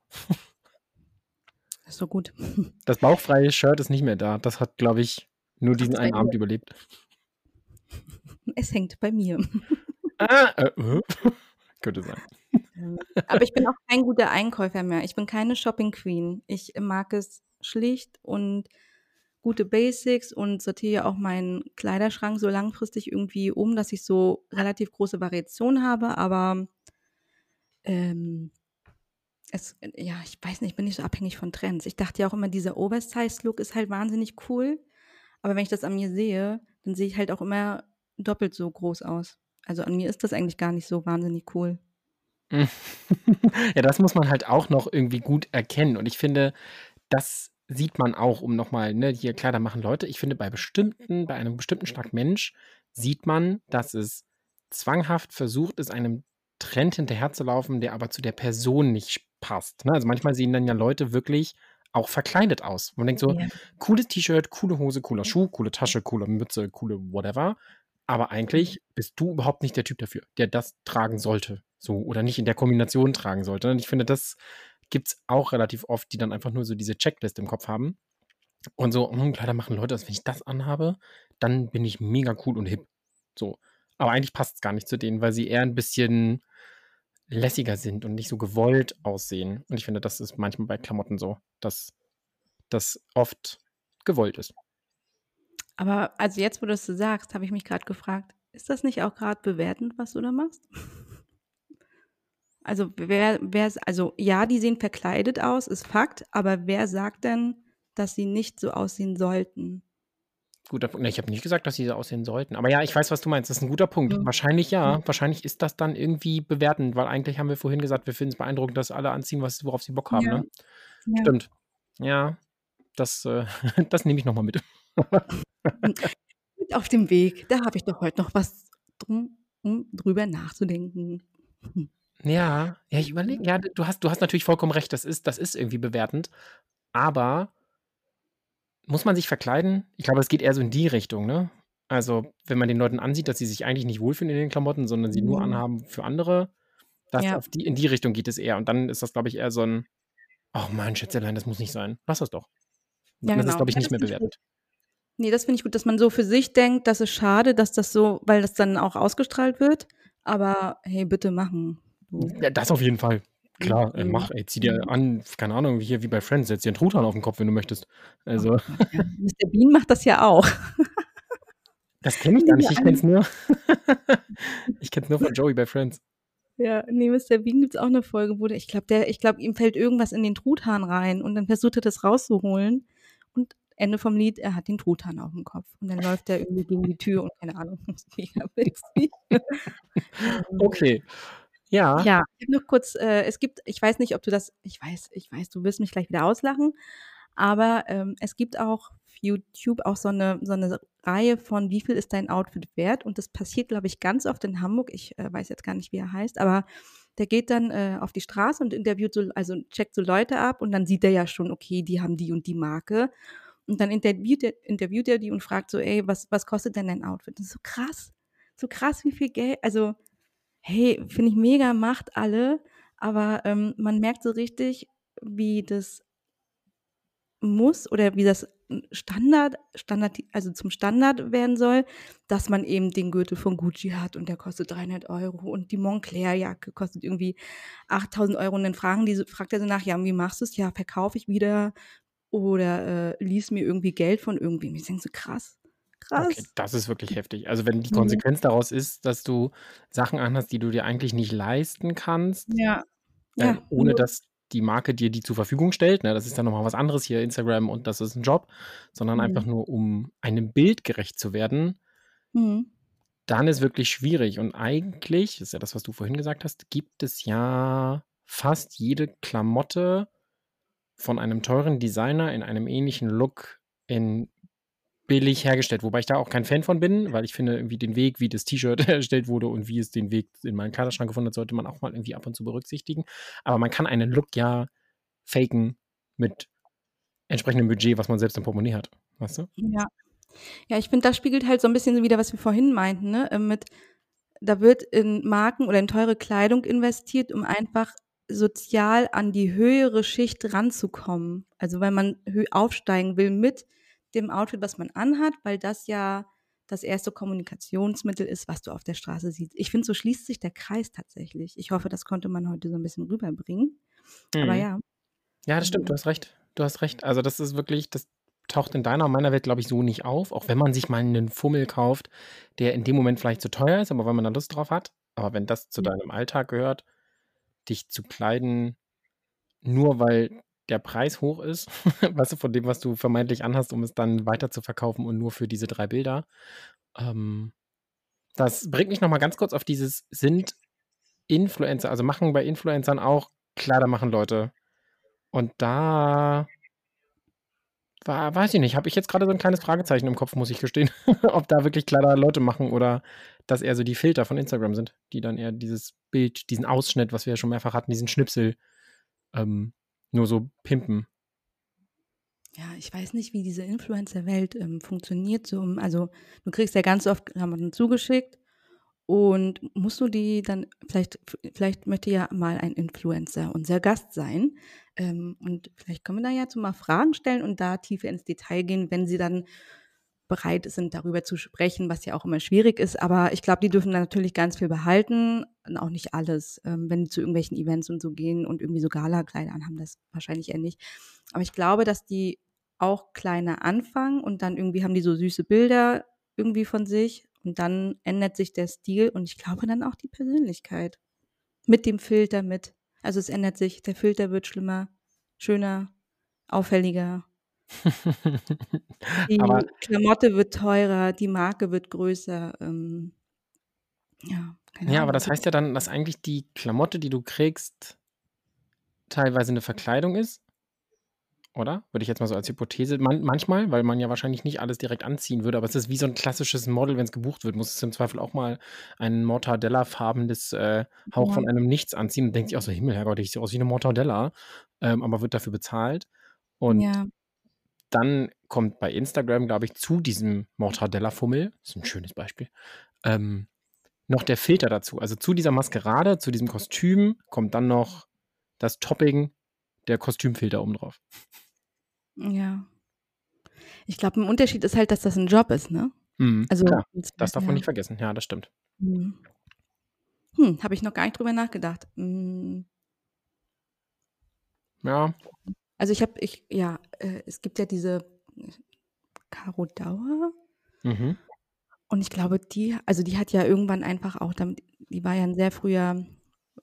ist so gut. Das bauchfreie Shirt ist nicht mehr da. Das hat, glaube ich, nur diesen einen Abend überlebt. Es hängt bei mir. Ah, äh, äh. könnte sein. Aber ich bin auch kein guter Einkäufer mehr. Ich bin keine Shopping Queen. Ich mag es schlicht und gute Basics und sortiere auch meinen Kleiderschrank so langfristig irgendwie um, dass ich so relativ große Variation habe. Aber ähm, es, ja, ich weiß nicht, ich bin nicht so abhängig von Trends. Ich dachte ja auch immer, dieser Oversize-Look ist halt wahnsinnig cool. Aber wenn ich das an mir sehe, dann sehe ich halt auch immer doppelt so groß aus. Also an mir ist das eigentlich gar nicht so wahnsinnig cool. ja, das muss man halt auch noch irgendwie gut erkennen. Und ich finde, das sieht man auch, um nochmal, ne, hier Kleider machen Leute. Ich finde, bei bestimmten, bei einem bestimmten Schlag Mensch sieht man, dass es zwanghaft versucht ist, einem Trend hinterherzulaufen, der aber zu der Person nicht passt. Ne? Also manchmal sehen dann ja Leute wirklich auch verkleidet aus. Man denkt so, Ja. cooles T-Shirt, coole Hose, cooler Schuh, coole Tasche, coole Mütze, coole whatever. Aber eigentlich bist du überhaupt nicht der Typ dafür, der das tragen sollte. So, oder nicht in der Kombination tragen sollte. Und ich finde, das gibt es auch relativ oft, die dann einfach nur so diese Checkliste im Kopf haben. Und so, hm, Kleider machen Leute, dass wenn ich das anhabe, dann bin ich mega cool und hip. So. Aber eigentlich passt es gar nicht zu denen, weil sie eher ein bisschen lässiger sind und nicht so gewollt aussehen. Und ich finde, das ist manchmal bei Klamotten so, dass das oft gewollt ist. Aber also jetzt, wo du es so sagst, habe ich mich gerade gefragt, ist das nicht auch gerade bewertend, was du da machst? Also wer, wer, also ja, die sehen verkleidet aus, ist Fakt, aber wer sagt denn, dass sie nicht so aussehen sollten? Guter Punkt. Ne, ich habe nicht gesagt, dass sie so aussehen sollten. Aber ja, ich weiß, was du meinst. Das ist ein guter Punkt. Mhm. Wahrscheinlich ja. Mhm. Wahrscheinlich ist das dann irgendwie bewertend, weil eigentlich haben wir vorhin gesagt, wir finden es beeindruckend, dass alle anziehen, was, worauf sie Bock haben. Ja. Ne? Ja. Stimmt. Ja, das, äh, das nehme ich nochmal mit. Mit auf dem Weg, da habe ich doch heute noch was drum, um drüber nachzudenken. Hm. Ja, ja, ich überlege, ja, du hast, du hast natürlich vollkommen recht, das ist, das ist irgendwie bewertend. Aber muss man sich verkleiden? Ich glaube, es geht eher so in die Richtung, ne? Also, wenn man den Leuten ansieht, dass sie sich eigentlich nicht wohlfühlen in den Klamotten, sondern sie nur Mhm. anhaben für andere, das Ja. die, in die Richtung geht es eher. Und dann ist das, glaube ich, eher so ein, oh mein Schätzelein, das muss nicht sein. Lass das doch. Ja, Dann ist es, genau. glaube ich, nicht das mehr bewertend. Nee, das finde ich gut, dass man so für sich denkt, das ist schade, dass das so, weil das dann auch ausgestrahlt wird. Aber hey, bitte machen. So. Ja, das auf jeden Fall. Klar, äh, Mhm. mach, ey, zieh dir Mhm. an, keine Ahnung, wie hier wie bei Friends, setz dir einen Truthahn auf den Kopf, wenn du möchtest. Also, ja. Mr. Bean macht das ja auch. das kenne ich gar nicht. Ich kenne es nur. ich kenne es nur von Joey bei Friends. Ja, nee, Mr. Bean gibt's auch eine Folge, wo der, ich glaube, der, ich glaube, ihm fällt irgendwas in den Truthahn rein und dann versucht er das rauszuholen und Ende vom Lied, er hat den Truthahn auf dem Kopf und dann läuft er irgendwie gegen die Tür und keine Ahnung, mega witzig. Okay. Ja. Ja, ich habe noch kurz, äh, es gibt, ich weiß nicht, ob du das, ich weiß, ich weiß, du wirst mich gleich wieder auslachen, aber ähm, es gibt auch auf YouTube auch so eine, so eine Reihe von Wie viel ist dein Outfit wert? Und das passiert, glaube ich, ganz oft in Hamburg. Ich äh, weiß jetzt gar nicht, wie er heißt, aber der geht dann äh, auf die Straße und interviewt so, also checkt so Leute ab und dann sieht er ja schon, okay, die haben die und die Marke. Und dann interviewt er, interviewt er die und fragt so, ey, was, was kostet denn dein Outfit? Das ist so krass. So krass, wie viel Geld, also hey, finde ich mega, macht alle, aber ähm, man merkt so richtig, wie das muss oder wie das Standard, Standard, also zum Standard werden soll, dass man eben den Gürtel von Gucci hat und der kostet 300 Euro und die Moncler-Jacke kostet irgendwie 8000 Euro und dann fragen die, fragt er so nach, ja, wie machst du es? Ja, verkaufe ich wieder oder äh, lies mir irgendwie Geld von irgendwem. Ich denke so, krass, krass. Okay, das ist wirklich heftig. Also, wenn die Mhm. Konsequenz daraus ist, dass du Sachen anhast, die du dir eigentlich nicht leisten kannst, Ja, äh, ja, ohne nur- dass die Marke dir die zur Verfügung stellt, ne, das ist dann nochmal was anderes hier, Instagram und das ist ein Job, sondern Mhm. einfach nur, um einem Bild gerecht zu werden, Mhm. dann ist wirklich schwierig. Und eigentlich, ist ja das, was du vorhin gesagt hast, gibt es ja fast jede Klamotte von einem teuren Designer in einem ähnlichen Look in billig hergestellt, wobei ich da auch kein Fan von bin, weil ich finde, irgendwie den Weg, wie das T-Shirt erstellt wurde und wie es den Weg in meinen Kleiderschrank gefunden hat, sollte man auch mal irgendwie ab und zu berücksichtigen. Aber man kann einen Look ja faken mit entsprechendem Budget, was man selbst im Portemonnaie hat. Weißt du? Ja. Ja, ich finde, das spiegelt halt so ein bisschen wieder, was wir vorhin meinten, ne? äh, Mit, da wird in Marken oder in teure Kleidung investiert, um einfach sozial an die höhere Schicht ranzukommen. Also weil man aufsteigen will mit dem Outfit, was man anhat, weil das ja das erste Kommunikationsmittel ist, was du auf der Straße siehst. Ich finde, so schließt sich der Kreis tatsächlich. Ich hoffe, das konnte man heute so ein bisschen rüberbringen. Aber Mhm. ja. Ja, das stimmt, du hast recht. Du hast recht. Also, das ist wirklich, das taucht in deiner und meiner Welt, glaube ich, so nicht auf. Auch wenn man sich mal einen Fummel kauft, der in dem Moment vielleicht zu teuer ist, aber weil man da Lust drauf hat. Aber wenn das zu deinem Alltag gehört, dich zu kleiden, nur weil der Preis hoch ist, weißt du, von dem, was du vermeintlich anhast, um es dann weiter zu verkaufen und nur für diese drei Bilder. Ähm, das bringt mich nochmal ganz kurz auf dieses, sind Influencer, also machen bei Influencern auch Kleider machen Leute. Und da war, weiß ich nicht, habe ich jetzt gerade so ein kleines Fragezeichen im Kopf, muss ich gestehen, ob da wirklich Kleider Leute machen oder dass eher so die Filter von Instagram sind, die dann eher dieses Bild, diesen Ausschnitt, was wir ja schon mehrfach hatten, diesen Schnipsel, ähm, nur so pimpen. Ja, ich weiß nicht, wie diese Influencer-Welt, ähm, funktioniert so also, du kriegst ja ganz oft Klamotten zugeschickt und musst du die dann vielleicht vielleicht möchte ja mal ein Influencer unser Gast sein, ähm, und vielleicht können wir da ja so mal Fragen stellen und da tiefer ins Detail gehen, wenn sie dann bereit sind, darüber zu sprechen, was ja auch immer schwierig ist. Aber ich glaube, die dürfen da natürlich ganz viel behalten und auch nicht alles. Ähm, wenn die zu irgendwelchen Events und so gehen und irgendwie so Galakleider anhaben, das wahrscheinlich eher nicht. Aber ich glaube, dass die auch kleiner anfangen und dann irgendwie haben die so süße Bilder irgendwie von sich und dann ändert sich der Stil und ich glaube dann auch die Persönlichkeit. Mit dem Filter mit. Also es ändert sich, der Filter wird schlimmer, schöner, auffälliger. Die Aber Klamotte wird teurer, die Marke wird größer, ähm ja, keine Ja, aber das heißt ja dann, dass eigentlich die Klamotte, die du kriegst teilweise 'ne Verkleidung ist? Oder? Würde ich jetzt mal so als Hypothese man manchmal, weil man ja wahrscheinlich nicht alles direkt anziehen würde, aber es ist wie so 'n klassisches Model, wenn's gebucht wird, muss es im Zweifel auch mal ein mortadellafarbenes, äh, Hauch Ja. von einem Nichts anziehen und denkt sich auch so: „Himmel, Herrgott, ich sehe aus wie 'ne Mortadella“, ähm, aber wird dafür bezahlt. Und Ja. Dann kommt bei Instagram, glaube ich, zu diesem Mortadellafummel, ist 'n schönes Beispiel, ähm, noch der Filter dazu. Also, zu dieser Maskerade, zu diesem Kostüm kommt dann noch das Topping, der Kostümfilter oben drauf. Ja. Ich glaube, 'n Unterschied ist halt, dass das 'n Job ist, ne? Mhm, Also, klar, das darf man ja. nicht vergessen. Ja, das stimmt. Mhm. Hm, habe ich noch gar nicht drüber nachgedacht. Hm. Ja. Also, ich habe ich ja, äh, es gibt ja diese Caro Dauer Mhm. und ich glaube, die also, die hat ja irgendwann einfach auch damit die war ja 'n sehr früher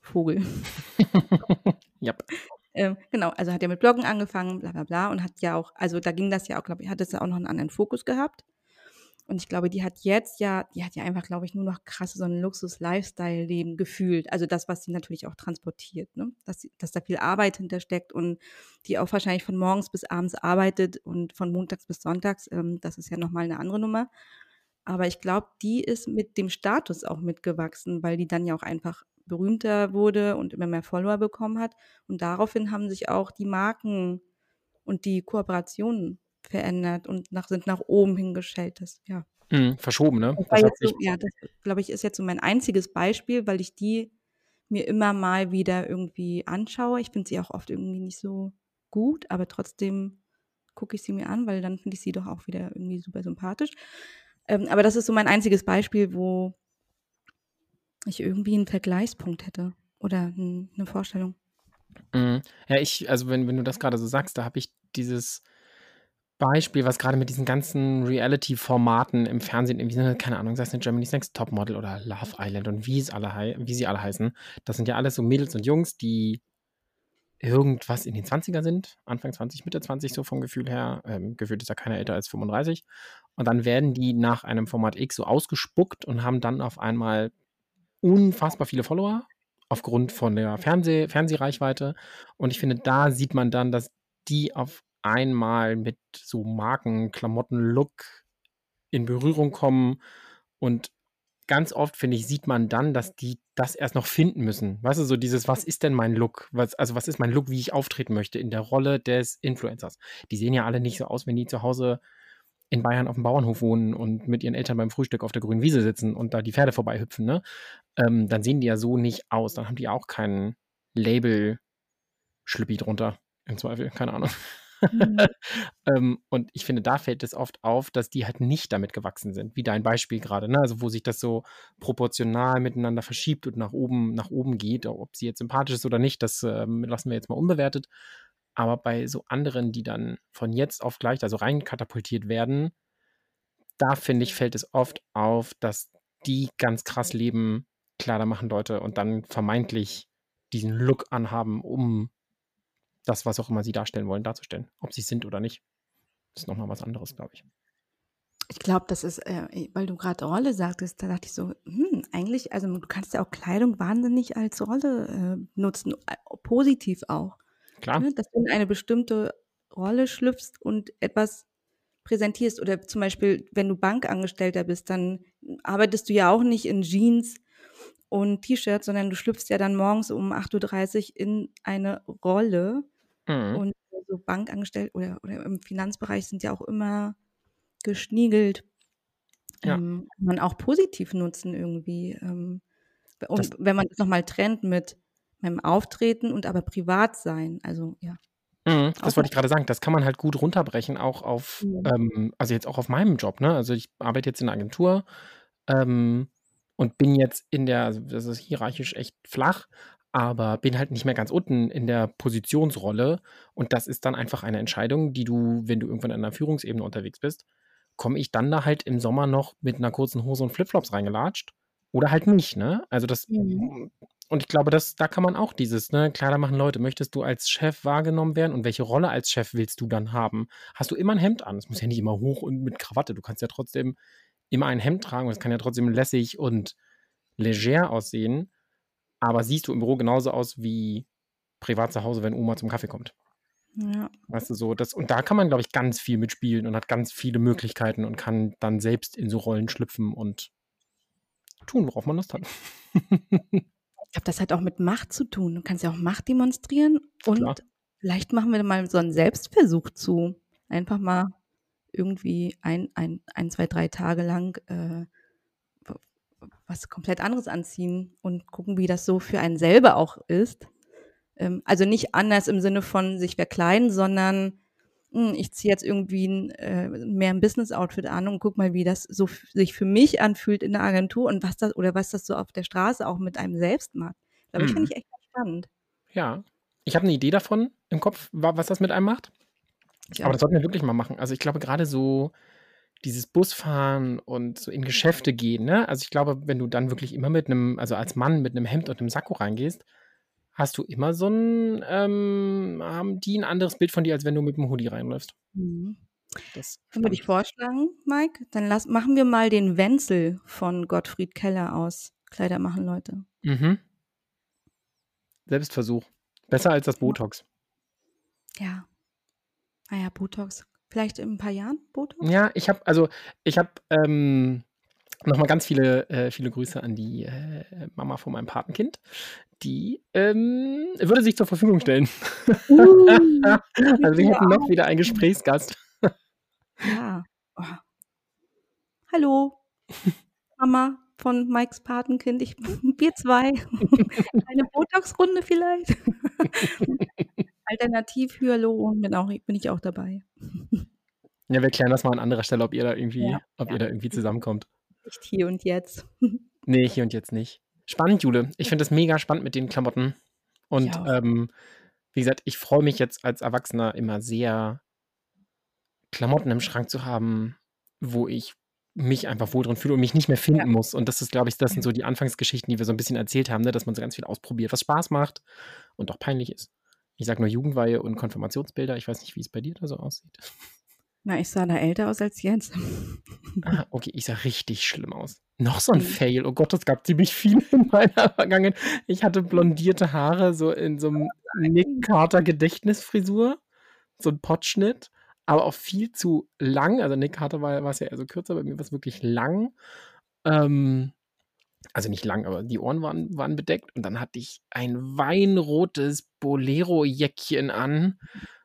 Vogel. Jap. Ähm, genau, also, hat ja mit Bloggen angefangen, bla bla bla und hat ja auch also, da ging das ja auch glaube ich hat das ja auch noch 'n anderen Fokus gehabt. Und ich glaube, die hat jetzt ja die hat ja einfach, glaube ich, nur noch krass so 'n Luxus-Lifestyle-Leben gefühlt. Also, das, was sie natürlich auch transportiert, ne? Dass dass da viel Arbeit hintersteckt und die auch wahrscheinlich von morgens bis abends arbeitet und von montags bis sonntags, ähm, das ist ja noch mal 'ne andere Nummer. Aber ich glaube, die ist mit dem Status auch mitgewachsen, weil die dann ja auch einfach berühmter wurde und immer mehr Follower bekommen hat. Und daraufhin haben sich auch die Marken und die Kooperationen verändert und nach sind nach oben hin gestellt, das ja. Mhm, verschoben, ne? Das Das so ja, das, glaube ich, ist jetzt so mein einziges Beispiel, weil ich die mir immer mal wieder irgendwie anschaue. Ich finde sie auch oft irgendwie nicht so gut, aber trotzdem gucke ich sie mir an, weil dann finde ich sie doch auch wieder irgendwie super sympathisch. Ähm, aber das ist so mein einziges Beispiel, wo ich irgendwie 'n Vergleichspunkt hätte oder 'n 'ne Vorstellung. Mhm. Ja, ich also, wenn wenn du das grade so sagst, da habe ich dieses Beispiel, was grade mit diesen ganzen Reality-Formaten im Fernsehen irgendwie keine Ahnung, sei es 'ne Germany's Next Topmodel oder Love Island und wie es alle wie sie alle heißen. Das sind ja alles so Mädels und Jungs, die irgendwas in den 20er sind, Anfang 20, Mitte 20 so vom Gefühl her. Ähm, gefühlt ist ja keiner älter als 35. Und dann werden die nach einem Format X so ausgespuckt und haben dann auf einmal unfassbar viele Follower aufgrund von der Fernseh Fernsehreichweite. Und ich finde, da sieht man dann, dass die auf einmal mit so Marken, Klamotten, Look in Berührung kommen. Und ganz oft, finde ich, sieht man dann, dass die das erst noch finden müssen. Weißt du, so dieses: „Was ist denn mein Look? Was also, was ist mein Look, wie ich auftreten möchte in der Rolle des Influencers?“ Die sehen ja alle nicht so aus, wenn die zu Hause in Bayern auf'm Bauernhof wohnen und mit ihren Eltern beim Frühstück auf der grünen Wiese sitzen und da die Pferde vorbeihüpfen, ne? Ähm, dann sehen die ja so nicht aus. Dann haben die auch kein Label-Schlüppi drunter im Zweifel, keine Ahnung. Mhm. Ähm, und ich finde, da fällt es oft auf, dass die halt nicht damit gewachsen sind, wie dein Beispiel grade, ne? Also, wo sich das so proportional miteinander verschiebt und nach oben nach oben geht. Ob sie jetzt sympathisch ist oder nicht, das, ähm, lassen wir jetzt mal unbewertet. Aber bei so anderen, die dann von jetzt auf gleich da so reinkatapultiert werden, da finde ich, fällt es oft auf, dass die ganz krass leben. Klar, da machen Leute und dann vermeintlich diesen Look anhaben, um das, was auch immer sie darstellen wollen, darzustellen. Ob sie's sind oder nicht, ist noch mal was anderes, glaube ich. Ich glaube, das ist, äh, weil du grad Rolle sagtest, da dachte ich so: „Hm, eigentlich also, du kannst ja auch Kleidung wahnsinnig als Rolle, äh, nutzen, positiv auch.“ Klar. Ne, dass du in eine bestimmte Rolle schlüpfst und etwas präsentierst. Oder zum Beispiel, wenn du Bankangestellter bist, dann arbeitest du ja auch nicht in Jeans und T-Shirt, sondern du schlüpfst ja dann morgens um 8:30 in eine Rolle Mhm. und so Bankangestellte oder, oder im Finanzbereich sind ja auch immer geschniegelt. Ja. Ähm, kann man auch positiv nutzen irgendwie. Ähm, und Das wenn man das nochmal trennt mit meinem Auftreten und aber privat sein, also ja. Mhm, das wollte ich gerade sagen. Das kann man halt gut runterbrechen, auch auf, Mhm. ähm, also jetzt auch auf meinem Job, ne? Also ich arbeite jetzt in einer Agentur ähm, und bin jetzt in der, also das ist hierarchisch echt flach, aber bin halt nicht mehr ganz unten in der Positionsrolle. Und das ist dann einfach eine Entscheidung, die du, wenn du irgendwann in einer Führungsebene unterwegs bist, komme ich dann da halt im Sommer noch mit einer kurzen Hose und Flipflops reingelatscht oder halt nicht, ne? Also das Mhm. und ich glaube, das, da kann man auch dieses, ne, klar, da machen Leute, möchtest du als Chef wahrgenommen werden und welche Rolle als Chef willst du dann haben? Hast du immer ein Hemd an? Es muss ja nicht immer hoch und mit Krawatte. Du kannst ja trotzdem immer ein Hemd tragen und es kann ja trotzdem lässig und leger aussehen. Aber siehst du im Büro genauso aus wie privat zu Hause, wenn Oma zum Kaffee kommt. Ja. Weißt du, so, das, und da kann man, glaube ich, ganz viel mitspielen und hat ganz viele Möglichkeiten und kann dann selbst in so Rollen schlüpfen und tun, worauf man Lust hat. Ich glaube, das hat auch mit Macht zu tun. Du kannst ja auch Macht demonstrieren und Klar. vielleicht machen wir mal so einen Selbstversuch zu. Einfach mal irgendwie ein, ein, ein zwei, drei Tage lang äh, was komplett anderes anziehen und gucken, wie das so für einen selber auch ist. Ähm, also nicht anders im Sinne von sich verkleiden, sondern hm, ich ziehe jetzt irgendwie ein, äh, mehr ein Business-Outfit an und guck mal, wie das so sich für mich anfühlt in der Agentur und was das oder was das so auf der Straße auch mit einem selbst macht. Glaube ich, Mhm. finde ich echt spannend. Ja. Ich habe eine Idee davon im Kopf, wa- was das mit einem macht. Ich Aber auch. das sollten wir wirklich mal machen. Also ich glaube, gerade so dieses Busfahren und so in Geschäfte gehen, ne? Also ich glaube, wenn du dann wirklich immer mit einem, also als Mann mit einem Hemd und einem Sakko reingehst, hast du immer so ein, ähm, haben die ein anderes Bild von dir, als wenn du mit einem Hoodie reinläufst. Mhm. Das würde ich vorschlagen, Mike, dann lass, machen wir mal den Wenzel von Gottfried Keller aus. Kleider machen Leute. Mhm. Selbstversuch. Besser als das Botox. Ja. Naja, Botox. Vielleicht in ein paar Jahren Botox? Ja, ich habe, also ich habe ähm, nochmal ganz viele, äh, viele Grüße an die äh, Mama von meinem Patenkind. Die ähm, würde sich zur Verfügung stellen. Uh, also wir hätten noch wieder einen Gesprächsgast. Ja. Oh. Hallo, Mama von Mikes Patenkind. Ich, wir zwei. Eine Botox-Runde vielleicht. Alternativ-Hyaluron bin, auch, bin ich auch dabei. Ja, wir klären das mal an anderer Stelle, ob ihr da irgendwie, Ja, ob ja. ihr da irgendwie zusammenkommt. Nicht hier und jetzt. Nee, hier und jetzt nicht. Spannend, Jule. Ich finde das mega spannend mit den Klamotten. Und ähm, wie gesagt, ich freue mich jetzt als Erwachsener immer sehr, Klamotten im Schrank zu haben, wo ich mich einfach wohl drin fühle und mich nicht mehr finden Ja. muss. Und das ist, glaube ich, das sind Ja. so die Anfangsgeschichten, die wir so ein bisschen erzählt haben, ne? dass man so ganz viel ausprobiert, was Spaß macht und auch peinlich ist. Ich sage nur Jugendweihe und Konfirmationsbilder. Ich weiß nicht, wie es bei dir da so aussieht. Na, ich sah da älter aus als jetzt. Ah, okay, ich sah richtig schlimm aus. Noch so ein Mhm. Fail. Oh Gott, es gab ziemlich viele in meiner Vergangenheit. Ich hatte blondierte Haare, so in so einem Nick Carter Gedächtnisfrisur. So ein Pottschnitt, aber auch viel zu lang. Also Nick Carter war, war es ja eher so kürzer, bei mir war es wirklich lang. Ähm, also nicht lang, aber die Ohren waren, waren bedeckt. Und dann hatte ich ein weinrotes Bolero-Jäckchen an.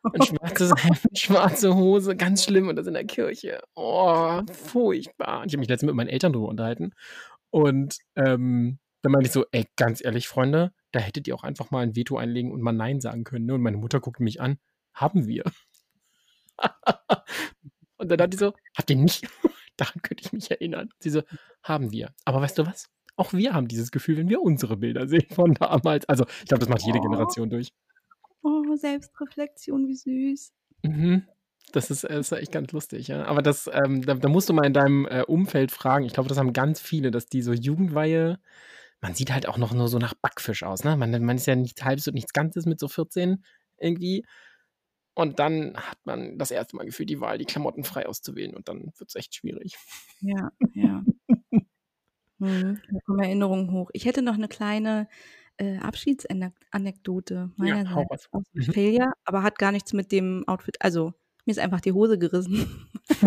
Ein schwarzes Hemd, schwarze Hose, ganz schlimm und das in der Kirche. Oh, furchtbar. Ich habe mich letztens mit meinen Eltern drüber unterhalten. Und ähm, dann meinte ich so, ey, ganz ehrlich, Freunde, da hättet ihr auch einfach mal ein Veto einlegen und mal Nein sagen können. Ne? Und meine Mutter guckte mich an, haben wir. und dann dachte ich so, habt ihr nicht? Daran könnte ich mich erinnern. Sie so, haben wir. Aber weißt du was? Auch wir haben dieses Gefühl, wenn wir unsere Bilder sehen von damals. Also, ich glaube, das macht jede Oh. Generation durch. Oh, Selbstreflexion, wie süß. Mhm. Das ist, ist echt ganz lustig, ja. Aber das, ähm, da, da musst du mal in deinem äh, Umfeld fragen. Ich glaube, das haben ganz viele, dass die so Jugendweihe, man sieht halt auch noch nur so nach Backfisch aus, ne? Man, man ist ja nichts Halbes und nichts Ganzes mit so 14 irgendwie. Und dann hat man das erste Mal gefühlt die Wahl, die Klamotten frei auszuwählen und dann wird es echt schwierig. Ja, ja. Mhm, da kommen Erinnerungen hoch. Ich hätte noch eine kleine äh, Abschiedsanekdote Ja, meinerseits raus. aus Mhm. Failure, aber hat gar nichts mit dem Outfit. Also, mir ist einfach die Hose gerissen.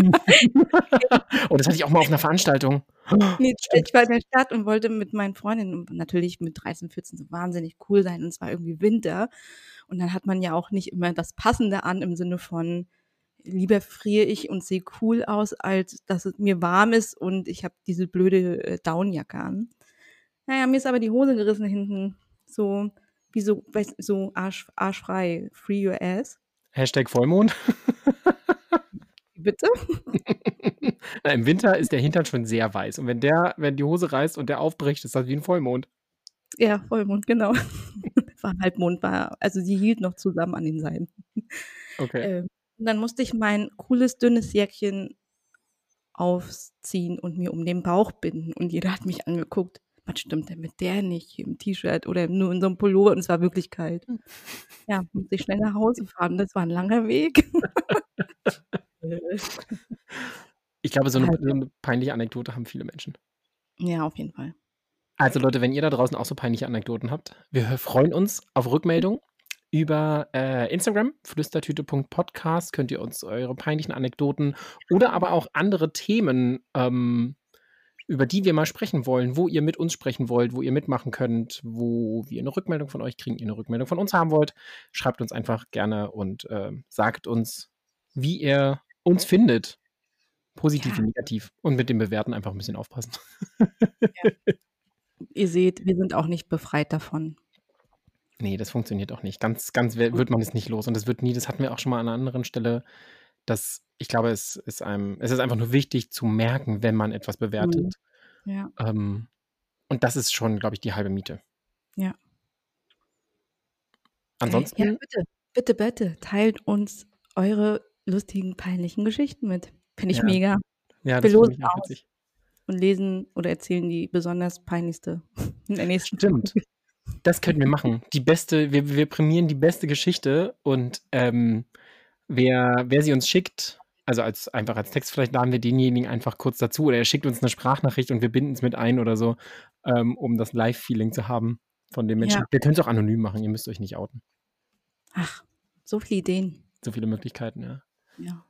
oh, das hatte ich auch mal auf einer Veranstaltung. Nee, ich war in der Stadt und wollte mit meinen Freundinnen natürlich mit 13, 14 so wahnsinnig cool sein und es war irgendwie Winter Und dann hat man ja auch nicht immer das Passende an im Sinne von, lieber friere ich und sehe cool aus, als dass es mir warm ist und ich habe diese blöde äh, Downjacke an. Naja, mir ist aber die Hose gerissen hinten. So, wie so, so arsch, arschfrei. Free your ass. Hashtag Vollmond. Bitte? Na, Im Winter ist der Hintern schon sehr weiß. Und wenn der, wenn die Hose reißt und der aufbricht, ist das wie ein Vollmond. Ja, Vollmond, genau. war Halbmond, war, also sie hielt noch zusammen an den Seiten. Okay. Ähm, und dann musste ich mein cooles, dünnes Jäckchen aufziehen und mir um den Bauch binden. Und jeder hat mich angeguckt. Was stimmt denn mit der nicht? Im T-Shirt oder nur in so einem Pullover und es war wirklich kalt. Ja, musste ich schnell nach Hause fahren. Das war ein langer Weg. Ich glaube, so eine, Also so eine peinliche Anekdote haben viele Menschen. ja, auf jeden Fall. Also Leute, wenn ihr da draußen auch so peinliche Anekdoten habt, wir freuen uns auf Rückmeldung über äh, Instagram, flüstertüte.podcast, könnt ihr uns eure peinlichen Anekdoten oder aber auch andere Themen, ähm, über die wir mal sprechen wollen, wo ihr mit uns sprechen wollt, wo ihr mitmachen könnt, wo wir eine Rückmeldung von euch kriegen, ihr eine Rückmeldung von uns haben wollt, schreibt uns einfach gerne und ähm, sagt uns, wie ihr uns findet. Positiv Ja. und negativ. Und mit dem Bewerten einfach ein bisschen aufpassen. Ihr seht, wir sind auch nicht befreit davon. Nee, das funktioniert auch nicht. Ganz, ganz wird man es nicht los. Und das wird nie, das hatten wir auch schon mal an einer anderen Stelle. Dass ich glaube, es ist einem, es ist einfach nur wichtig zu merken, wenn man etwas bewertet. Ja. Ähm, und das ist schon, glaube ich, die halbe Miete. Ja. Ansonsten, Ja, bitte, bitte, bitte, teilt uns eure lustigen, peinlichen Geschichten mit. Finde ich Ja. mega. ja, das finde ich auch witzig. Und lesen oder erzählen die besonders peinlichste in der nächsten Stimmt. Folge. Das könnten wir machen. Die beste, wir, wir prämieren die beste Geschichte und ähm, wer, wer sie uns schickt, also als einfach als Text, vielleicht laden wir denjenigen einfach kurz dazu oder er schickt uns eine Sprachnachricht und wir binden es mit ein oder so, ähm, um das Live-Feeling zu haben von den Menschen. Ja. Wir können es auch anonym machen, ihr müsst euch nicht outen. Ach, so viele Ideen. So viele Möglichkeiten, ja. Ja.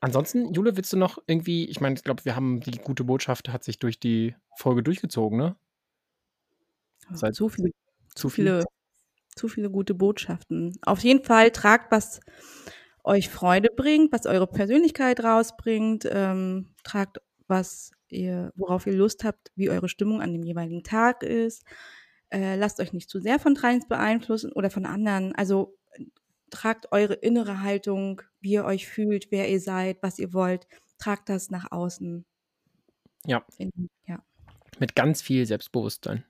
Ansonsten, Jule, willst du noch irgendwie, ich meine, ich glaube, wir haben die gute Botschaft, hat sich durch die Folge durchgezogen, ne? Seit- zu viele, Zu viele, zu viele gute Botschaften. Auf jeden Fall tragt, was euch Freude bringt, was eure Persönlichkeit rausbringt. Ähm, tragt, was ihr, worauf ihr Lust habt, wie eure Stimmung an dem jeweiligen Tag ist. Äh, lasst euch nicht zu sehr von Trends beeinflussen oder von anderen. Also tragt eure innere Haltung, wie ihr euch fühlt, wer ihr seid, was ihr wollt. Tragt das nach außen. Ja. In, ja. Mit ganz viel Selbstbewusstsein,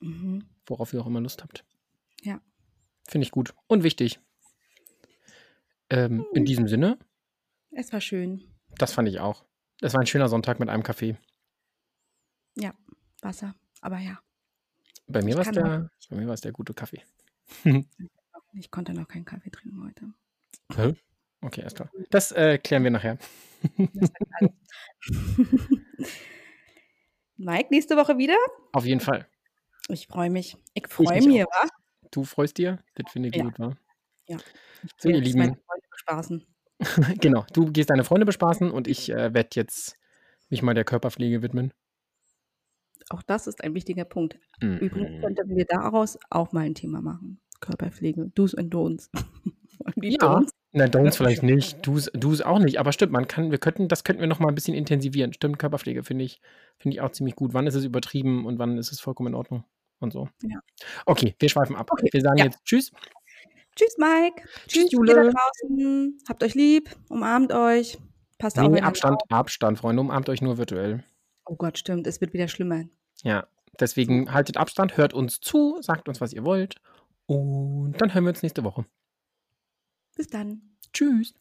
Mhm. worauf ihr auch immer Lust habt. Ja. Finde ich gut und wichtig. Ähm, in diesem Sinne, Es war schön. das fand ich auch. Es war ein schöner Sonntag mit einem Kaffee. Wasser. Aber ja, Bei mir war es der, bei mir war es der gute Kaffee. ich konnte noch keinen Kaffee trinken heute. Hä? Okay, alles klar. Das äh, klären wir nachher. Mike, nächste Woche wieder? Auf jeden Fall. Ich freue mich. Ich freue mich mich, wa? Du freust dir? Das finde ich Ja. gut, wa? Ich So, ihr Lieben. meine Freunde bespaßen. genau, du gehst deine Freunde bespaßen und ich äh, werde jetzt mich mal der Körperpflege widmen. Auch das ist ein wichtiger Punkt. Übrigens Mhm. könnten wir daraus auch mal ein Thema machen. Körperpflege. Do's and Don'ts. Und die Ja. Don'ts. Na, Don'ts vielleicht nicht, Do's, Do's auch nicht, aber stimmt, man kann, wir könnten, das könnten wir noch mal ein bisschen intensivieren. Stimmt, Körperpflege finde ich, finde ich auch ziemlich gut. Wann ist es übertrieben und wann ist es vollkommen in Ordnung und so. Ja. Okay, wir schweifen ab. Okay, Wir sagen ja. jetzt Tschüss. Tschüss, Mike. Tschüss, Tschüss, ihr da Jule. draußen. Habt euch lieb. Umarmt euch. Passt auf. Nee, Abstand, auf. Abstand, Freunde, umarmt euch nur virtuell. Oh Gott, stimmt. Es wird wieder schlimmer. Ja, deswegen haltet Abstand, hört uns zu, sagt uns, was ihr wollt und dann hören wir uns nächste Woche. Bis dann. Tschüss.